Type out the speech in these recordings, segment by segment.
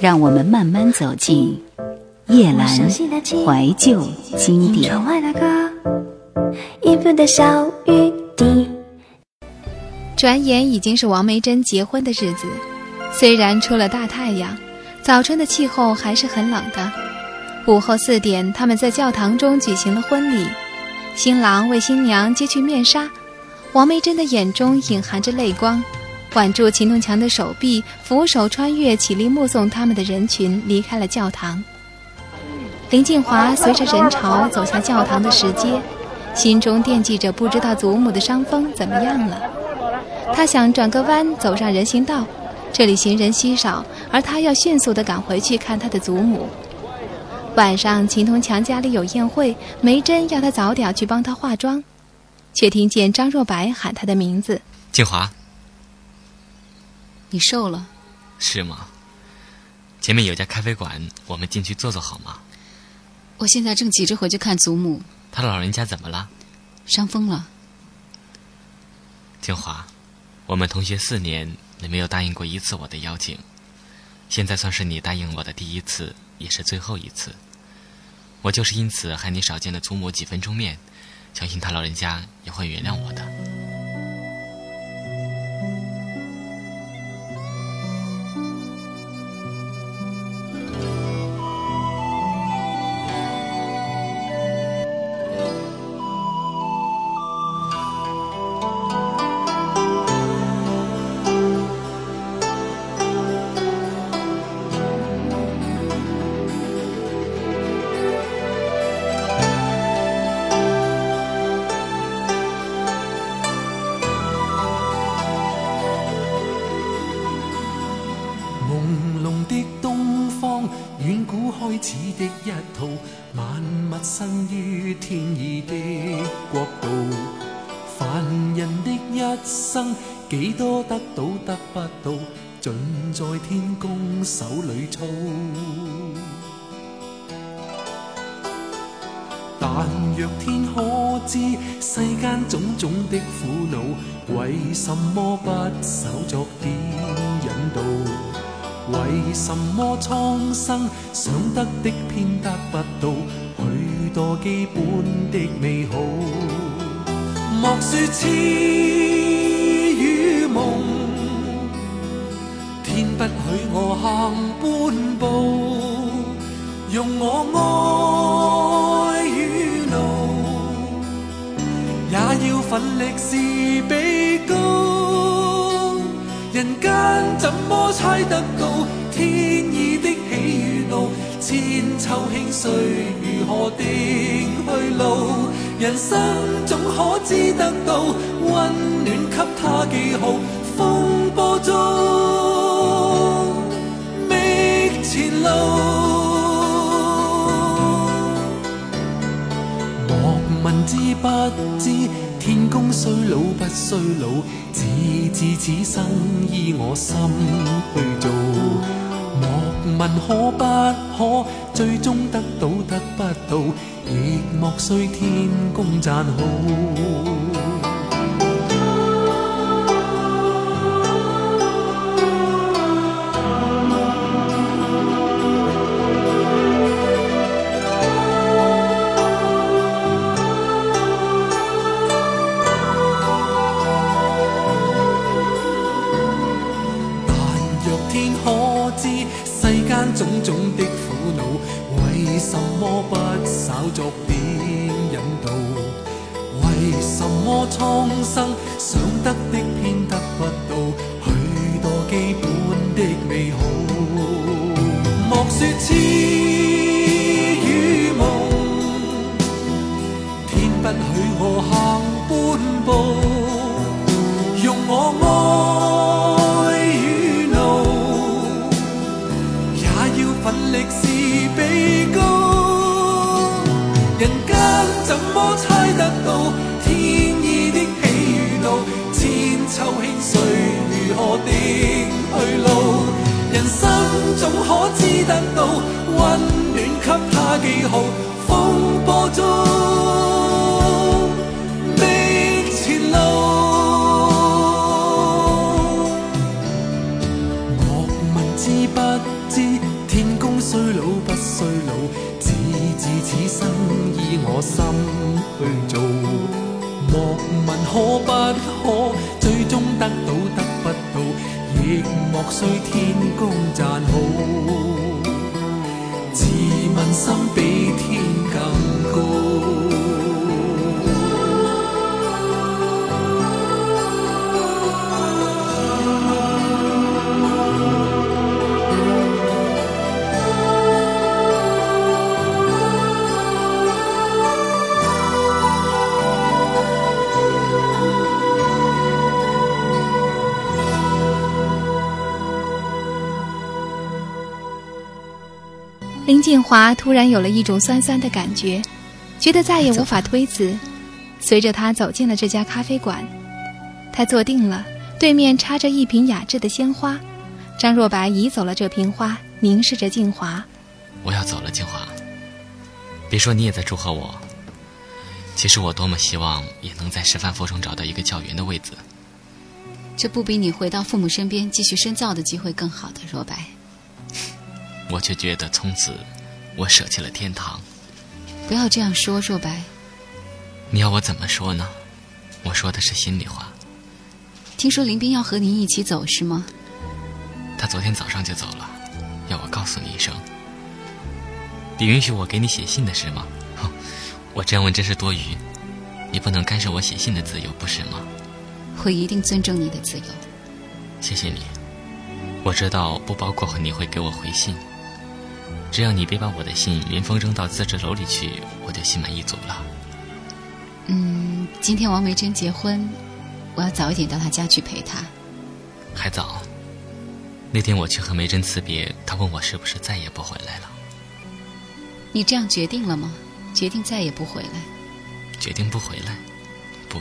让我们慢慢走进夜蓝怀旧经典。转眼已经是王梅珍结婚的日子，虽然出了大太阳，早春的气候还是很冷的。午后四点，他们在教堂中举行了婚礼，新郎为新娘揭去面纱，王梅珍的眼中隐含着泪光。挽住秦东强的手臂，扶手穿越起立目送他们的人群离开了教堂。林静华随着人潮走下教堂的石阶，心中惦记着不知道祖母的伤风怎么样了。他想转个弯走上人行道，这里行人稀少，而他要迅速地赶回去看他的祖母。晚上秦东强家里有宴会，梅珍要他早点去帮他化妆，却听见张若白喊他的名字：“静华。”你瘦了，是吗？前面有家咖啡馆，我们进去坐坐好吗？我现在正急着回去看祖母。他老人家怎么了？伤风了。静华，我们同学四年，你没有答应过一次我的邀请，现在算是你答应我的第一次，也是最后一次。我就是因此害你少见了祖母几分钟面，相信他老人家也会原谅我的。朦胧的东方，远古开始的一套，万物生于天意的国度。凡人的一生，几多得到得不到，尽在天公手里操。但若天可知，世间种种的苦恼，为什么不手作点引导？为什么苍生想得的偏得不到许多基本的美好？莫说痴与梦，天不许我行半步，用我哀与怒，也要奋力试比高。人间怎么猜得？秋兴碎如何定去路？人生总可知得到温暖，给他记号。风波中觅前路，莫问知不知，天公衰老不衰老，只知此生依我心去做。莫问可不可，最终得到得不到，亦莫需天公赞好。心中的苦恼，为什么不稍作点引导？为什么苍生想得的偏得不到许多基本的美好？莫说痴与梦，天不许我行半步，用我爱。去路，人生总可知得到温暖，给他记号。风波中的前路，莫问知不知，天公衰老不衰老，只知此生依我心去做。莫问可不可，最终得到。亦莫需天公赞好，自问心比天更高。静华突然有了一种酸酸的感觉，觉得再也无法推辞。随着他走进了这家咖啡馆，他坐定了，对面插着一瓶雅致的鲜花。张若白移走了这瓶花，凝视着静华：“我要走了，静华。别说你也在祝贺我。其实我多么希望也能在师范附中找到一个教员的位子。这不比你回到父母身边继续深造的机会更好的，若白？我却觉得从此。”我舍弃了天堂，不要这样说，若白。你要我怎么说呢？我说的是心里话。听说林冰要和您一起走，是吗？他昨天早上就走了，要我告诉你一声。你允许我给你写信的是吗？我这样问真是多余。你不能干涉我写信的自由，不是吗？我一定尊重你的自由。谢谢你。我知道，不包括你会给我回信。只要你别把我的信连封扔到自治楼里去，我就心满意足了。嗯，今天王梅珍结婚，我要早一点到她家去陪她。还早。那天我去和梅珍辞别，她问我是不是再也不回来了。你这样决定了吗？决定再也不回来。决定不回来？不，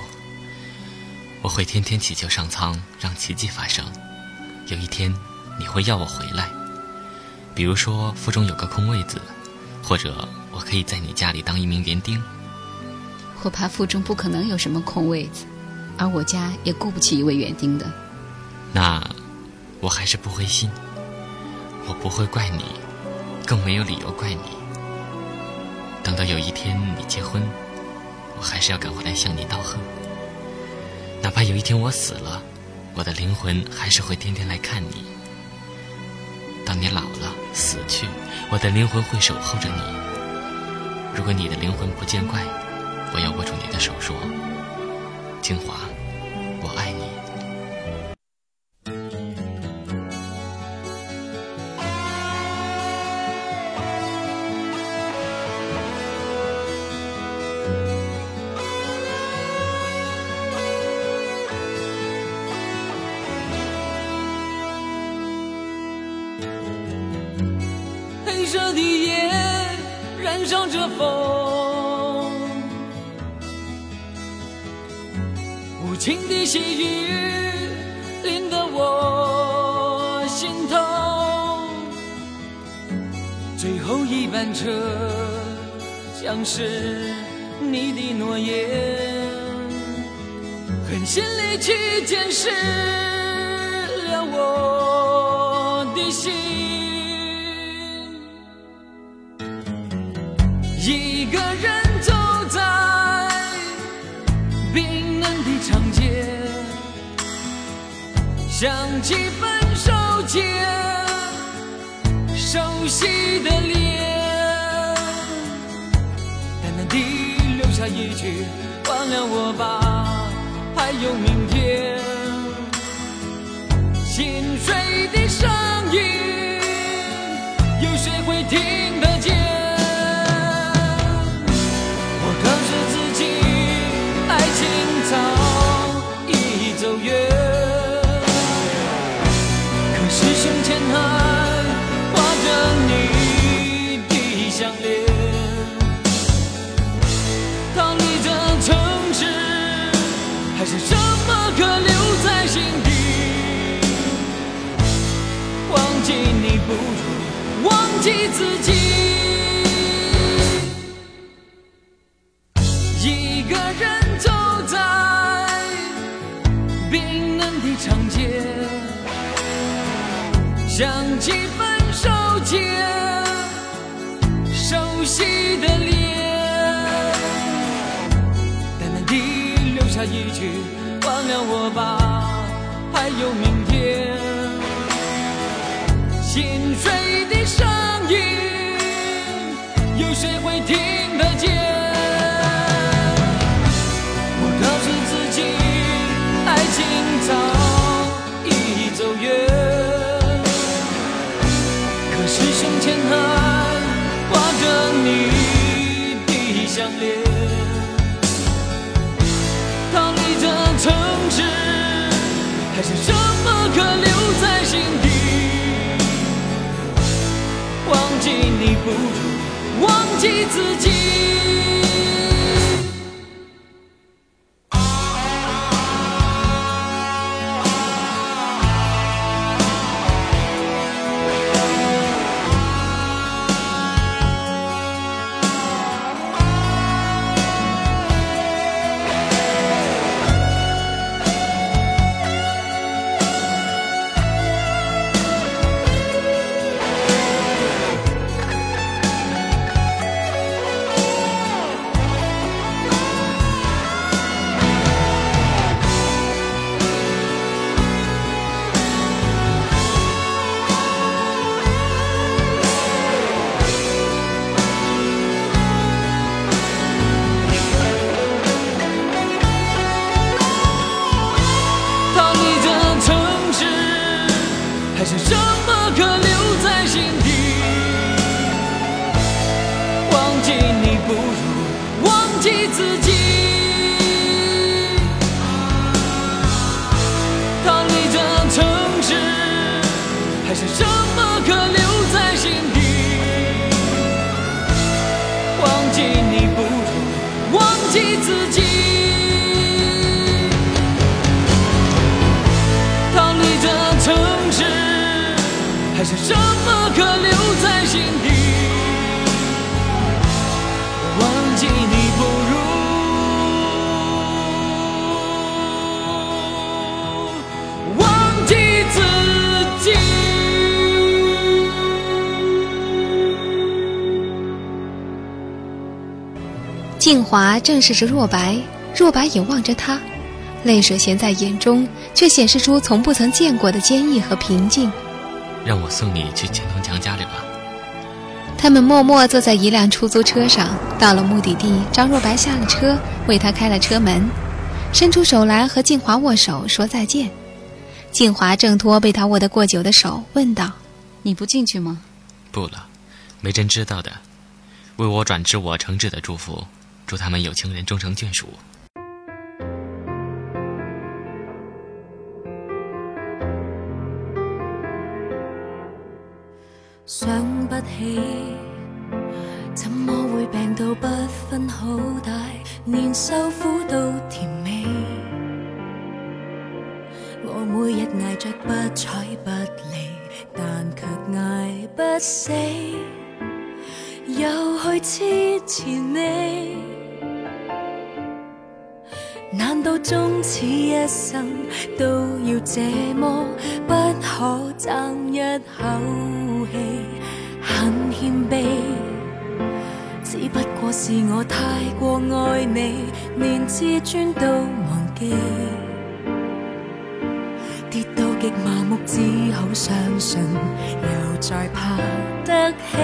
我会天天祈求上苍让奇迹发生，有一天你会要我回来。比如说，腹中有个空位子，或者我可以在你家里当一名园丁。我怕腹中不可能有什么空位子，而我家也雇不起一位园丁的。那，我还是不灰心。我不会怪你，更没有理由怪你。等到有一天你结婚，我还是要赶回来向你道贺。哪怕有一天我死了，我的灵魂还是会天天来看你。当你老了。死去，我的灵魂会守候着你。如果你的灵魂不见怪，我要握住你的手说：“清华，我爱你。”深色的夜，燃烧着风，无情的细雨淋得我心痛。最后一班车，像是你的诺言，狠心离去，见识了我的心。一个人走在冰冷的长街，想起分手前熟悉的脸，淡淡的留下一句“忘了我吧”，还有明天，心碎的声音，有谁会听？不如忘记自己，一个人走在冰冷的长街，想起分手前熟悉的脸，淡淡的留下一句，忘了我吧，还有明天。心碎的声音，有谁会听得见？我告诉自己，爱情早已走远，可是胸前还挂着你的项链。逃离这城市，还有什么可留？不如忘记自己。还剩什么可留在心底忘记你不如忘记自己静华正视着若白若白也望着她泪水衔在眼中却显示出从不曾见过的坚毅和平静让我送你去钱东强家里吧。他们默默坐在一辆出租车上，到了目的地，张若白下了车，为他开了车门，伸出手来和静华握手说再见。静华挣脱被他握得过久的手，问道：“你不进去吗？”“不了，梅珍知道的，为我转知我诚挚的祝福，祝他们有情人终成眷属。”想不起，怎么会病到不分好歹，连受苦都甜美。我每日挨着不睬不理，但却挨不死，又去痴缠你？难道终此一生都要这么不可争一口？很谦卑，只不过是我太过爱你，连自尊都忘记。跌到极麻木，只好相信，又再爬得起，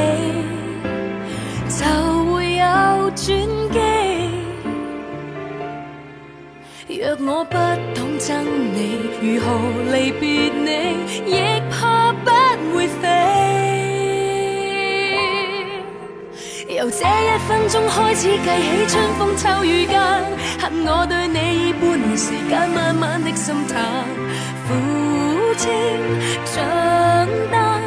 就会有转机。若我不懂憎你，如何离别你？心中开始计起，春风秋雨间，恨我对你以半年时间，慢慢的心淡，苦千账单，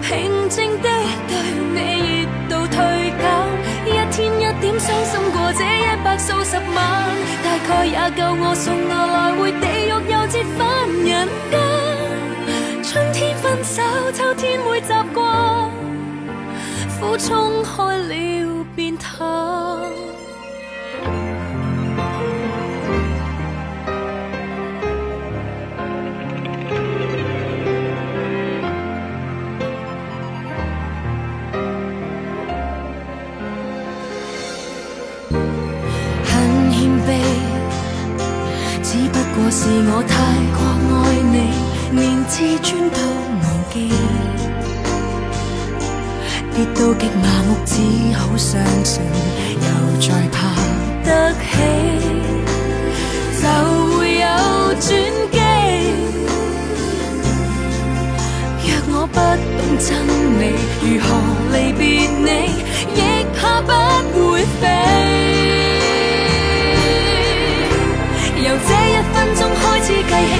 平静的对你热度退减，一天一点伤心过这一百数十晚，大概也够我送我来回地狱又折返人间。春天分手，秋天会习惯，苦冲开了变。好。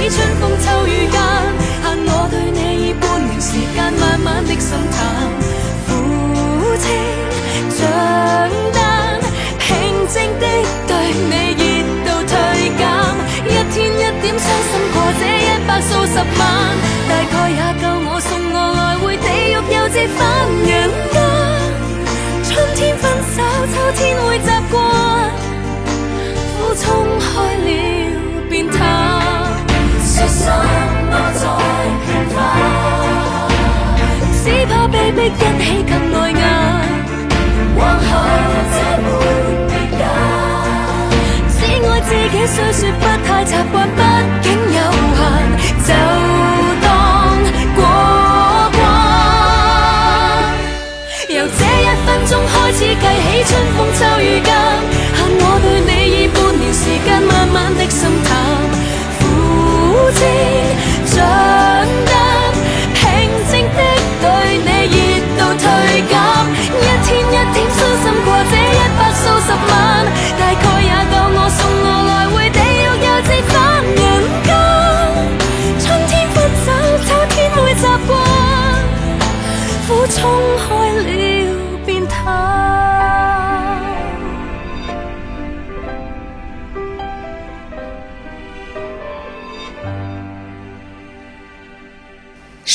春风秋雨间，限我对你以半年时间，慢慢的心淡，负轻账单，平静的对你热度退减，一天一点伤心过这一百数十万，大概也够我送我来回地狱又折返人间。春天分手，秋天会习惯，苦冲开了变淡。只怕被迫一起更耐眼，往后这只爱自己，虽说不太习惯，毕竟有限，就当过关。由这一分钟开始计起，春风秋雨间。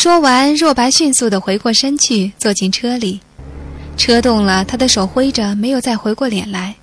说完，若白迅速的回过身去，坐进车里。车动了，他的手挥着，没有再回过脸来。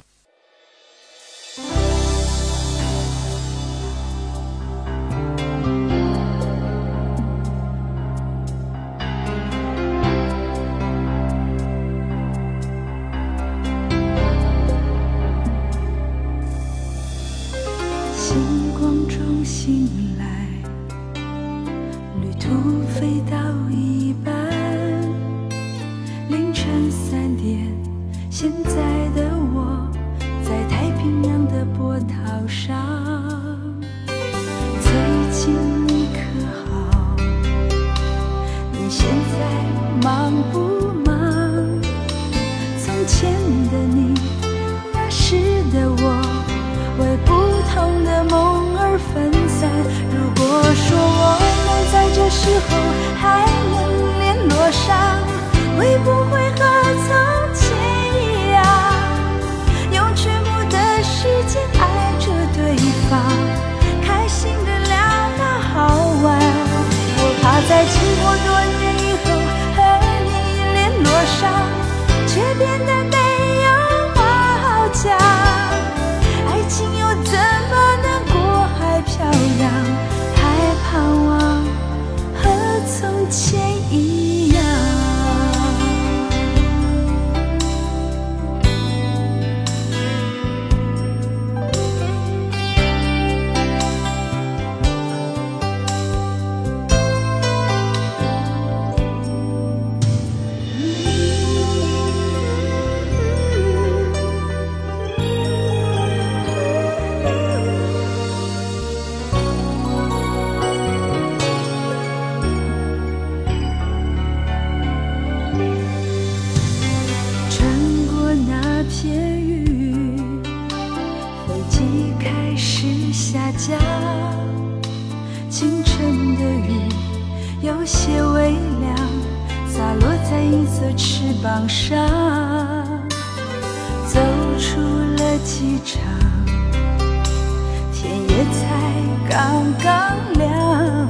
刚刚亮，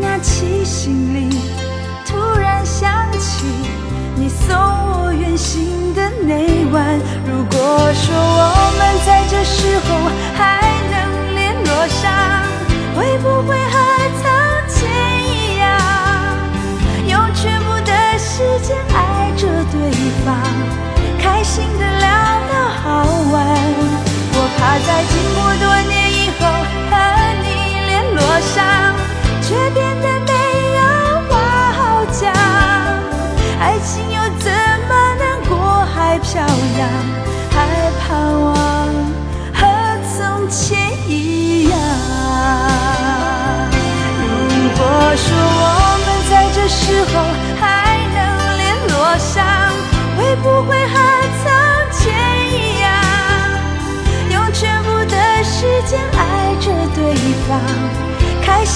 拿起行李，突然想起你送我远行的那晚。如果说我们在这时候还能联络上，会不会？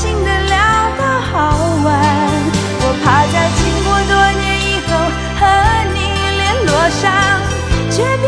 心的聊到好晚，我怕在经过多年以后和你联络上。